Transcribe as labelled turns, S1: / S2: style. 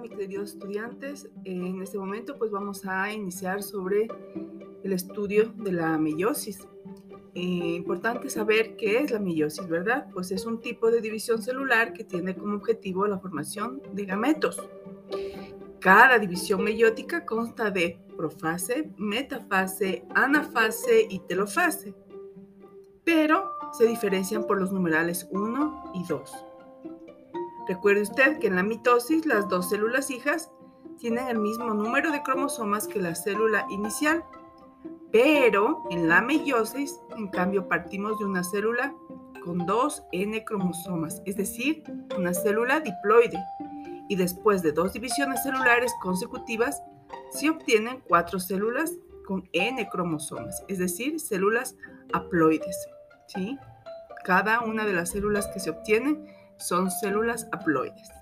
S1: queridos estudiantes. En este momento pues vamos a iniciar sobre el estudio de la meiosis. Eh, importante saber qué es la meiosis, ¿verdad? Pues es un tipo de división celular que tiene como objetivo la formación de gametos. Cada división meiótica consta de profase, metafase, anafase y telofase, pero se diferencian por los numerales 1 y 2. Recuerde usted que en la mitosis las dos células hijas tienen el mismo número de cromosomas que la célula inicial, pero en la meiosis, en cambio, partimos de una célula con dos N cromosomas, es decir, una célula diploide, y después de dos divisiones celulares consecutivas, se obtienen cuatro células con N cromosomas, es decir, células haploides. ¿sí? Cada una de las células que se obtienen son células haploides.